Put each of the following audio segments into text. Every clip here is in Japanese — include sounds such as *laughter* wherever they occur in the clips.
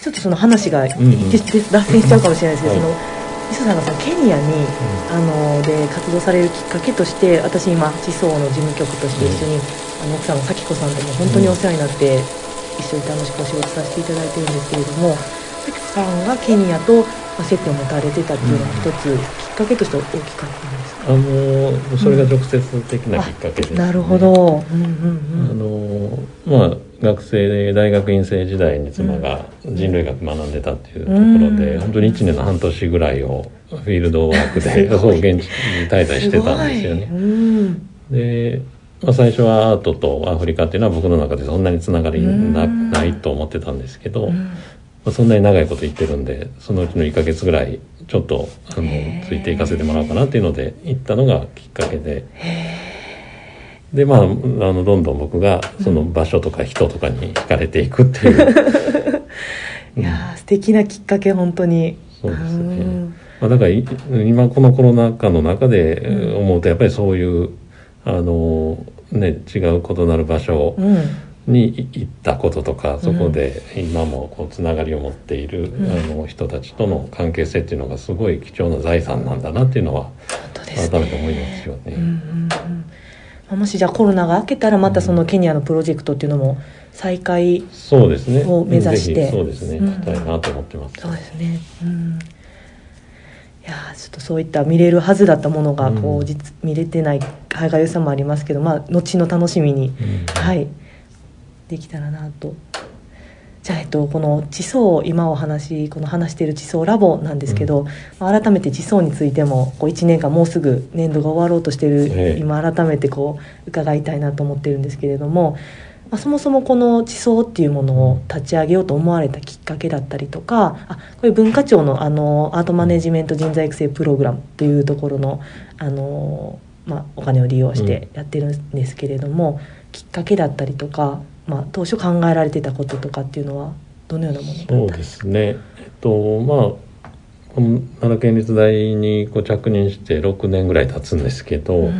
ちょっとその話が、うん。うん脱線しちゃうかもしれないですけど、はいその磯さんがそのケニアに、あので活動されるきっかけとして私今地層の事務局として一緒に、あの奥さんの咲子さんとも本当にお世話になって、一緒に楽しくお仕事させていただいてるんですけれども咲子さんがケニアとまあ接点を持たれてたっていうのが一つきっかけとして大きかったんですか、あのそれが直接的なきっかけです、ね。なるほど、うんあうん。のまあ学生で大学院生時代に妻が人類学学んでたっていうところで、うん。本当に1年の半年ぐらいをフィールドワークすで現地に滞在してたんですよね。うんで、まあ、最初はアートとアフリカっていうのは僕の中でそんなにつながりなうん。ないと思ってたんですけど、まうん。あ、そんなに長いこと言ってるんでそのうちの1ヶ月ぐらいちょっとあのついていかせてもらおうかなっていうので行ったのがきっかけで。でまああのどんどん僕がその場所とか人とかに惹かれていくっていう、*laughs* いやー素敵なきっかけ本当に。そうですね。ん。まあ、だからい今このコロナ禍の中でえー思うとやっぱりそういうあの、ね、違う異なる場所うん。にい行ったこととかそこで今もこうつながりを持っている、うん。あの人たちとの関係性っていうのがすごい貴重な財産なんだなっていうのは改めて思いますよね。うんうんもしじゃあコロナが明けたらまたそのケニアのプロジェクトっていうのも再開そうですね。を目指して。ぜひそうですね。うん。したいなと思ってます。そうですね。うん。いやーちょっとそういった見れるはずだったものがこう、うん実見れてない歯がゆさもありますけどまあ後の楽しみにうん。はい。できたらなとじゃあ、えっと、この地層今お話この話している地層ラボなんですけど、まあ改めて地層についてもこう1年間もうすぐ年度が終わろうとしている、ええ。今改めてこう伺いたいなと思ってるんですけれども、まあ、そもそもこの地層っていうものを立ち上げようと思われたきっかけだったりとかあこれ文化庁のあのアートマネジメント人材育成プログラムというところのあの、まあ、お金を利用してやってるんですけれども、きっかけだったりとか、まあ、当初考えられてたこととかっていうのはどのようなものだったそうですね。えっとまあこの奈良県立大にこう着任して6年ぐらい経つんですけど、うん。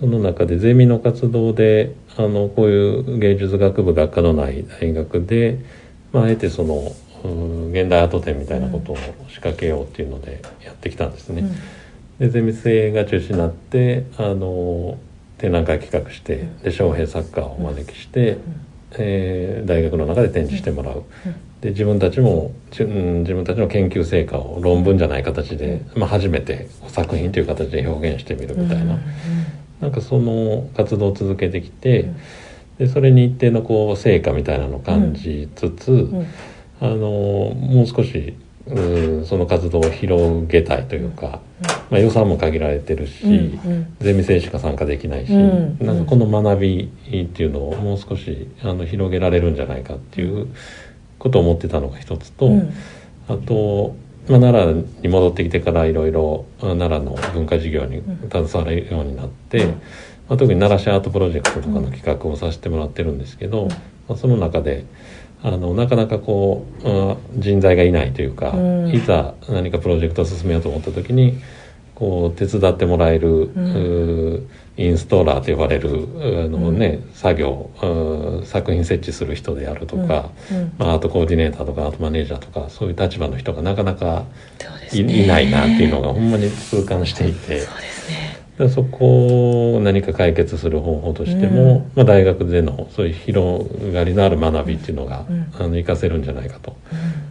その中でゼミの活動であのこういう芸術学部学科のない大学で、まあ、あえてそのうん現代アート展みたいなことを仕掛けようっていうのでやってきたんですね。でゼミ生が中心になってあの展覧会企画してで招聘作家をお招きして、えー大学の中で展示してもらう。で自分たちも自分たちの研究成果を論文じゃない形で、まあ、初めて作品という形で表現してみるみたいな、なんかその活動を続けてきて、うん。でそれに一定のこう成果みたいなのを感じつつ、うん。あのもう少しうんその活動を広げたいというか、まあ、予算も限られてるし、うんうん。ゼミ生しか参加できないし、うんなんかこの学びっていうのをもう少しあの広げられるんじゃないかっていうことを思ってたのが一つと、うん。あと、まあ、奈良に戻ってきてからいろいろあ奈良の文化事業に携われるようになって、うん。まあ、特に奈良市アートプロジェクトとかの企画をさせてもらってるんですけど、うん。まあ、その中であのなかなかこうあ人材がいないというか、うん。いざ何かプロジェクトを進めようと思った時にこう手伝ってもらえる、んうーインストーラーと呼ばれるあの、ね作業うー作品設置する人であるとか、うん。うん。まあ、アートコーディネーターとかアートマネージャーとかそういう立場の人がなかなかい,、ないなっていうのがほんまに痛感していて。そうですね。でそこを何か解決する方法としても、うん。まあ、大学でのそういう広がりのある学びっていうのが、うん。あの活かせるんじゃないかと。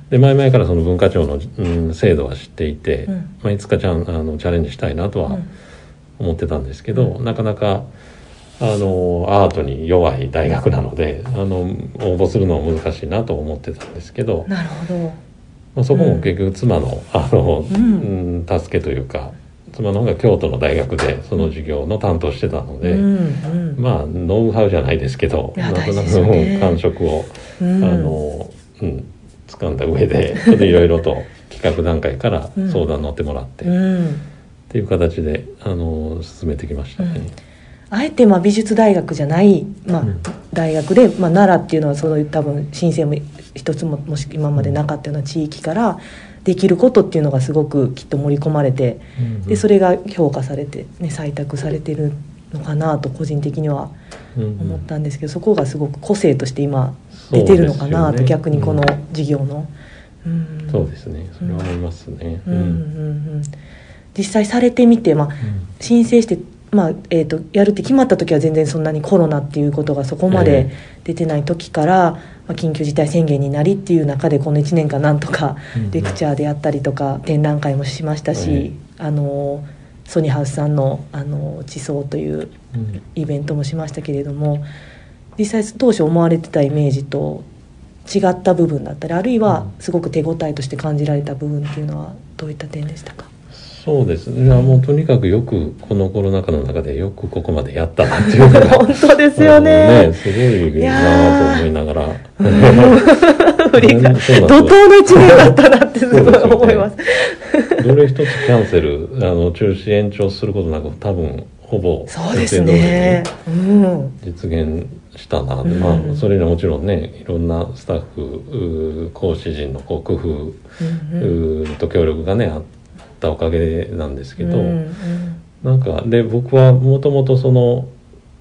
で前々からその文化庁の、うん、制度は知っていて、うん。まあ、いつかちゃんあのチャレンジしたいなとはうん。思ってたんですけど、なかなかあのアートに弱い大学なのであの応募するのは難しいなと思ってたんですけど、なるほど。まあ、そこも結局妻のあの、うん。うん助けというか妻の方が京都の大学でその授業の担当してたので、うんうん。まあノウハウじゃないですけどなんとなく感触を、うん。あの、うん、掴んだ上でいろいろと企画段階から相談乗ってもらって、っうん。ていう形であの進めてきましたね。あえてまあ美術大学じゃない、まあうん。大学で、まあ、奈良っていうのはそういう多分申請も一つももし今までなかったような地域からできることっていうのがすごくきっと盛り込まれてでそれが評価されて、ね、採択されてるのかなと個人的にはうんうん。思ったんですけどそこがすごく個性として今出てるのかなと、ね逆にこの事業の。うん。そうですね。それは思いますね。うん。うんうん実際されてみて、まあ、申請して、まあえー、とやるって決まった時は全然そんなにコロナっていうことがそこまで出てない時から、まあ、緊急事態宣言になりっていう中でこの1年間なんとかうんレクチャーであったりとか展覧会もしましたし、あのソニーハウスさんのあの地層といううん。イベントもしましたけれども実際当初思われてたイメージと違った部分だったりあるいはすごく手応えとして感じられた部分っていうのはどういった点でしたか？そうですね。もうとにかくよくこのコロナ禍の中でよくここまでやったなっていうのが *laughs* 本当ですよあのね。すごいなと思いながら。振り *laughs* 怒涛の一年だったなってすごい思います。どれ一つキャンセルあの中止延長することなく多分ほぼそうですね。うん。実現したな、うん。まあそれにはもちろんねいろんなスタッフ講師陣のこう工夫と協力がねあったおかげなんですけど、うんうん。なんかで僕はもともとその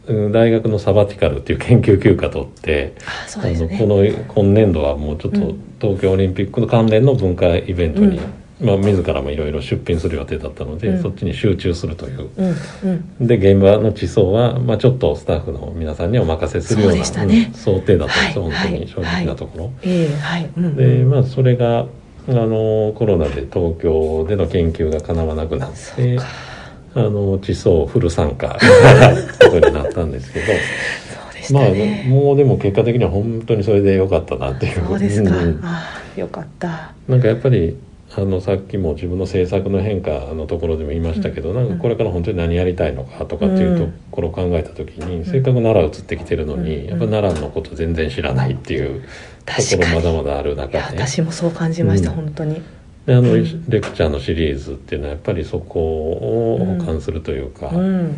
うん大学のサバティカルっていう研究休暇取ってね。あのこの今年度はもうちょっとうん。東京オリンピックの関連の文化イベントに、うんまあ、自らもいろいろ出品する予定だったので、うんそっちに集中するという。うんうん。で現場の地層は、まあ、ちょっとスタッフの皆さんにお任せするようなねうん想定だったんですよ、はい本当に正直なところ。でまあそれがあのコロナで東京での研究がかなわなくなって。あの地層フル参加 *laughs* ことになったんですけどそうでしたまあね。もうでも結果的には本当にそれで良かったなっていうそうですか。んああ、よかった。なんかやっぱりあのさっきも自分の制作の変化のところでも言いましたけど、うんなんかこれから本当に何やりたいのかとかっていうところを考えた時に、せっかく奈良移ってきてるのに、うんやっぱ奈良のこと全然知らないっていうところまだまだあるい中でや私もそう感じました、うん本当に。であの、うんレクチャーのシリーズっていうのはやっぱりそこを補完するというか、うん。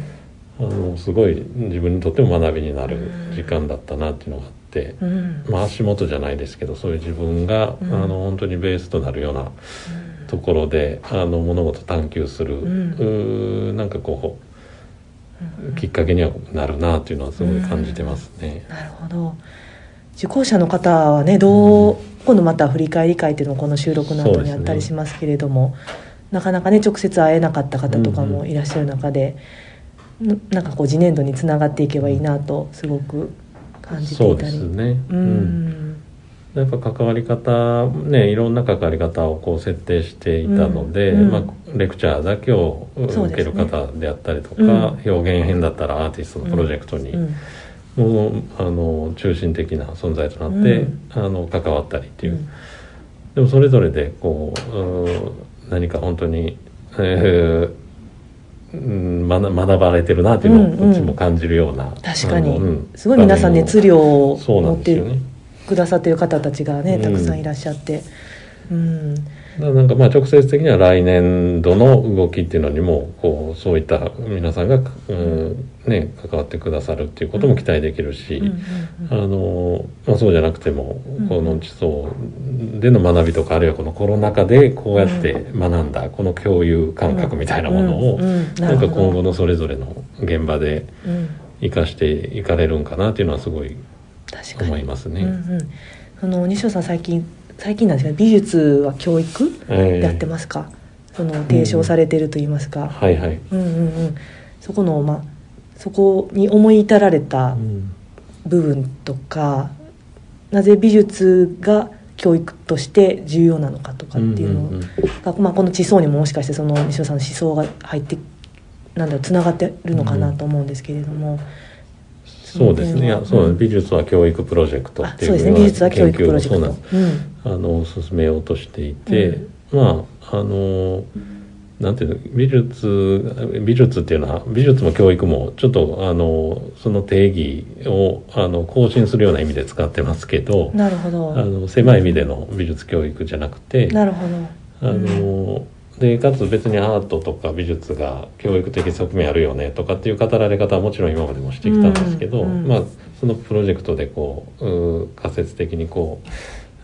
あのすごい自分にとっても学びになる時間だったなっていうのがあって。うん。まあ、足元じゃないですけどそういう自分が、うん。あの本当にベースとなるようなところであの物事を探求する、ん。うーなんかこうきっかけにはなるなっていうのはすごい感じてますね。なるほど。受講者の方はねどう、今度また振り返り会っていうのもこの収録の後にあったりしますけれども、なかなかね直接会えなかった方とかもいらっしゃる中で、ななんかこう次年度につながっていけばいいなとすごく感じてそういたりですね、ううん。んやっぱ関わり方ねいろんな関わり方をこう設定していたので、うん。うん。まあ、レクチャーだけを受ける方であったりとか、うん。表現編だったらアーティストのプロジェクトに、うん。もうあの中心的な存在となって、うん。あの関わったりっていう、でもそれぞれでこううん何か本当に、えーうん学学ばれてるなっていうのをうんうん。こっちも感じるような、確かに、あのうん。すごい皆さん熱量を持ってくださってる方たちがねうん。たくさんいらっしゃって。うん。なんかまあ直接的には来年度の動きっていうのにもこうそういった皆さんが、うんね、関わってくださるっていうことも期待できるし、うんうんあのまあ、そうじゃなくてもうん。この地層での学びとかあるいはこのコロナ禍でこうやって学んだこの共有感覚みたいなものをうん。うん。うん。なんか今後のそれぞれの現場でうん生かしていかれるんかなっていうのはすごい思いますね。うんうん、その西尾さん最近最近なんですけど美術は教育ええやってますか、その提唱されてると言いますか、はいはい。うん、うんうん。そこのまあそこに思い至られたうん。部分とか、なぜ美術が教育として重要なのかとかっていうのんんん。が、まあ、この地層にももしかしてその西尾さんの思想が入ってなんだろうつながってるのかなと思うんですけれども、そうですね。うんそう美術は教育プロジェクトっていううですね美術は研究をそうなんです。あの進めようとしていて、うん。まああのなんていうの？美術美術っていうのは美術も教育もちょっとあのその定義をあの更新するような意味で使ってますけどうん、なるほど。あの狭い意味での美術教育じゃなくてなるほど。あのでかつ別にアートとか美術が教育的側面あるよねとかっていう語られ方はもちろん今までもしてきたんですけど、うんうん。まあそのプロジェクトでこう仮説的にこう、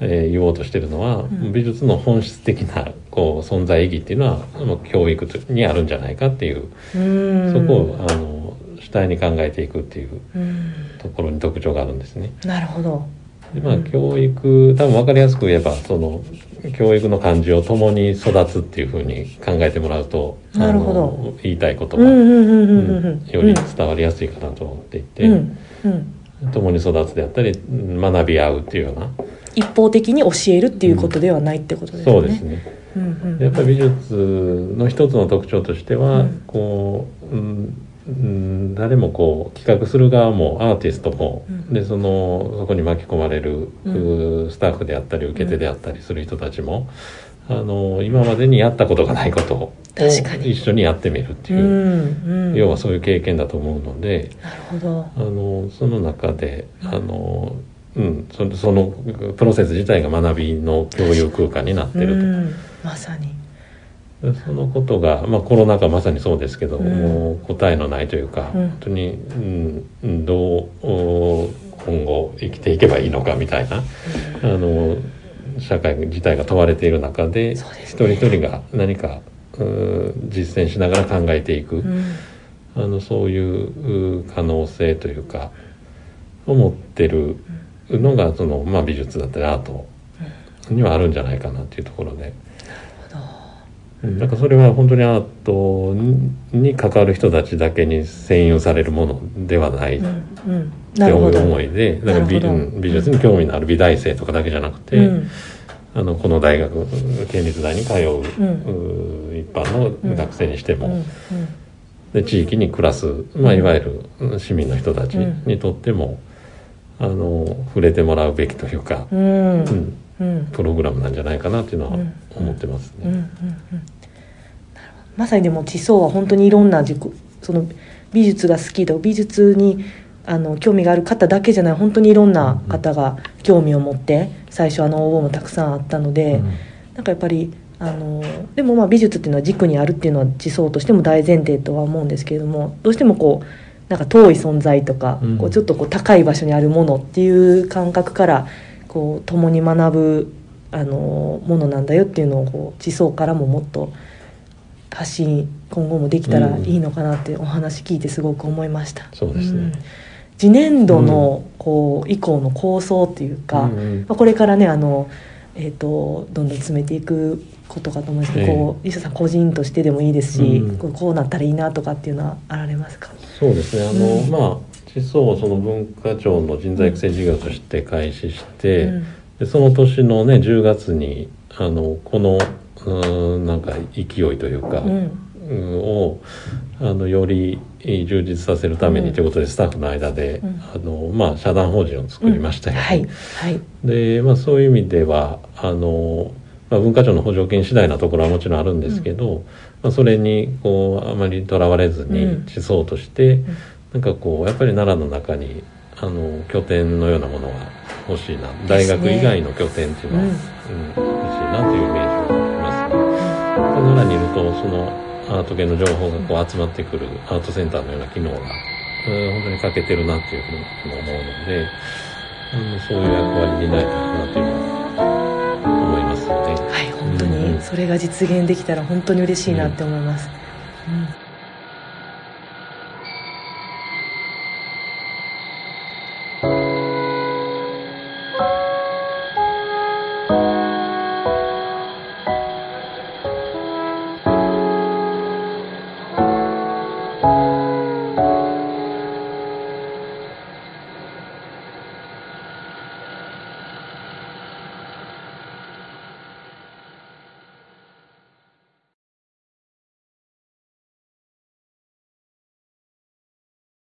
えー言おうとしてるのは、ん。美術の本質的なこう存在意義っていうのは教育にあるんじゃないかっていう、うん。そこをあの主体に考えていくっていううん。ところに特徴があるんですね。なるほど。でまあうん。教育多分分かりやすく言えばその教育の漢字を共に育つっていうふうに考えてもらうとなるほど。言いたいことが、より伝わりやすいかなと思っていて、共に育つであったりうん学び合うっていうような一方的に教えるっていうことではないってことですね。そうですね。やっぱり美術の一つの特徴としては、うん。こう、うんうん、誰もこう企画する側もアーティストも、うん。でそのそこに巻き込まれる、スタッフであったり受け手であったりする人たちも、あの今までにやったことがないことを確かに。一緒にやってみるってういう、要はそういう経験だと思うのでなるほど。あのその中であの、うん、そそのプロセス自体が学びの共有空間になってると。うん、まさに。そのことが、まあ、コロナ禍まさにそうですけど、うん。もう答えのないというか、うん。本当に、うんうん、どうお今後生きていけばいいのかみたいな、あの社会自体が問われている中でそうです一人一人が何かう実践しながら考えていく、うん。あのそういうう可能性というかを持ってるのがその、まあ、美術だったりアートにはあるんじゃないかなっていうところで。なん。なんかそれは本当にアートにに関わる人たちだけに占有されるものではないって思いでだから美,、美術に興味のある美大生とかだけじゃなくて、うん。あのこの大学県立大に通う,、一般の学生にしても、で地域に暮らす、まあ、いわゆるうん市民の人たちにとっても、あの触れてもらうべきというか、うん。うん。うん。プログラムなんじゃないかなっていうのはうん思ってますうん。うん。うん。ね。まさにでも地層は本当にいろんな自己その美術が好きとか美術にあの興味がある方だけじゃない本当にいろんな方が興味を持って最初あの応募もたくさんあったので、うん。なんかやっぱりあのでもまあ美術っていうのは軸にあるっていうのは地層としても大前提とは思うんですけれどもどうしてもこうなんか遠い存在とか、うん。こうちょっとこう高い場所にあるものっていう感覚からこう共に学ぶあのものなんだよっていうのをこう地層からももっと発信今後もできたらいいのかなってお話聞いてすごく思いました。そうですね。ん。次年度のこう以降の構想っていうか、うんうん。まあ、これからねあの、えー、とどんどん詰めていくことかと思うんです。けど、ええ。こう西田さん個人としてでもいいですし、うん。こうなったらいいなとかっていうのはあられますか、そうですね。あの、うん。まあ地層をその文化庁の人材育成事業として開始して、うん。でその年のね10月にあのこのうーんなんか勢いというか、うん。うんをあのより充実させるためにうんということでスタッフの間で、うん。あのまあ、社団法人を作りましたよね。はい。はい。で、まあ、そういう意味ではあの、まあ、文化庁の補助金次第なところはもちろんあるんですけど、まあ、それにこうあまりとらわれずうん。に地層として、ん。なんかこうやっぱり奈良の中にあの拠点のようなものが欲しいな。大学以外の拠点っていうのは、うん。うん欲しいなというイメージがあります。ね。奈良にいるとそのアート系の情報がこう集まってくるアートセンターのような機能が、うん本当に欠けてるなっていうふうに思うので、うん、そういう役割にないなというそれが実現できたら本当に嬉しいなって思います。うん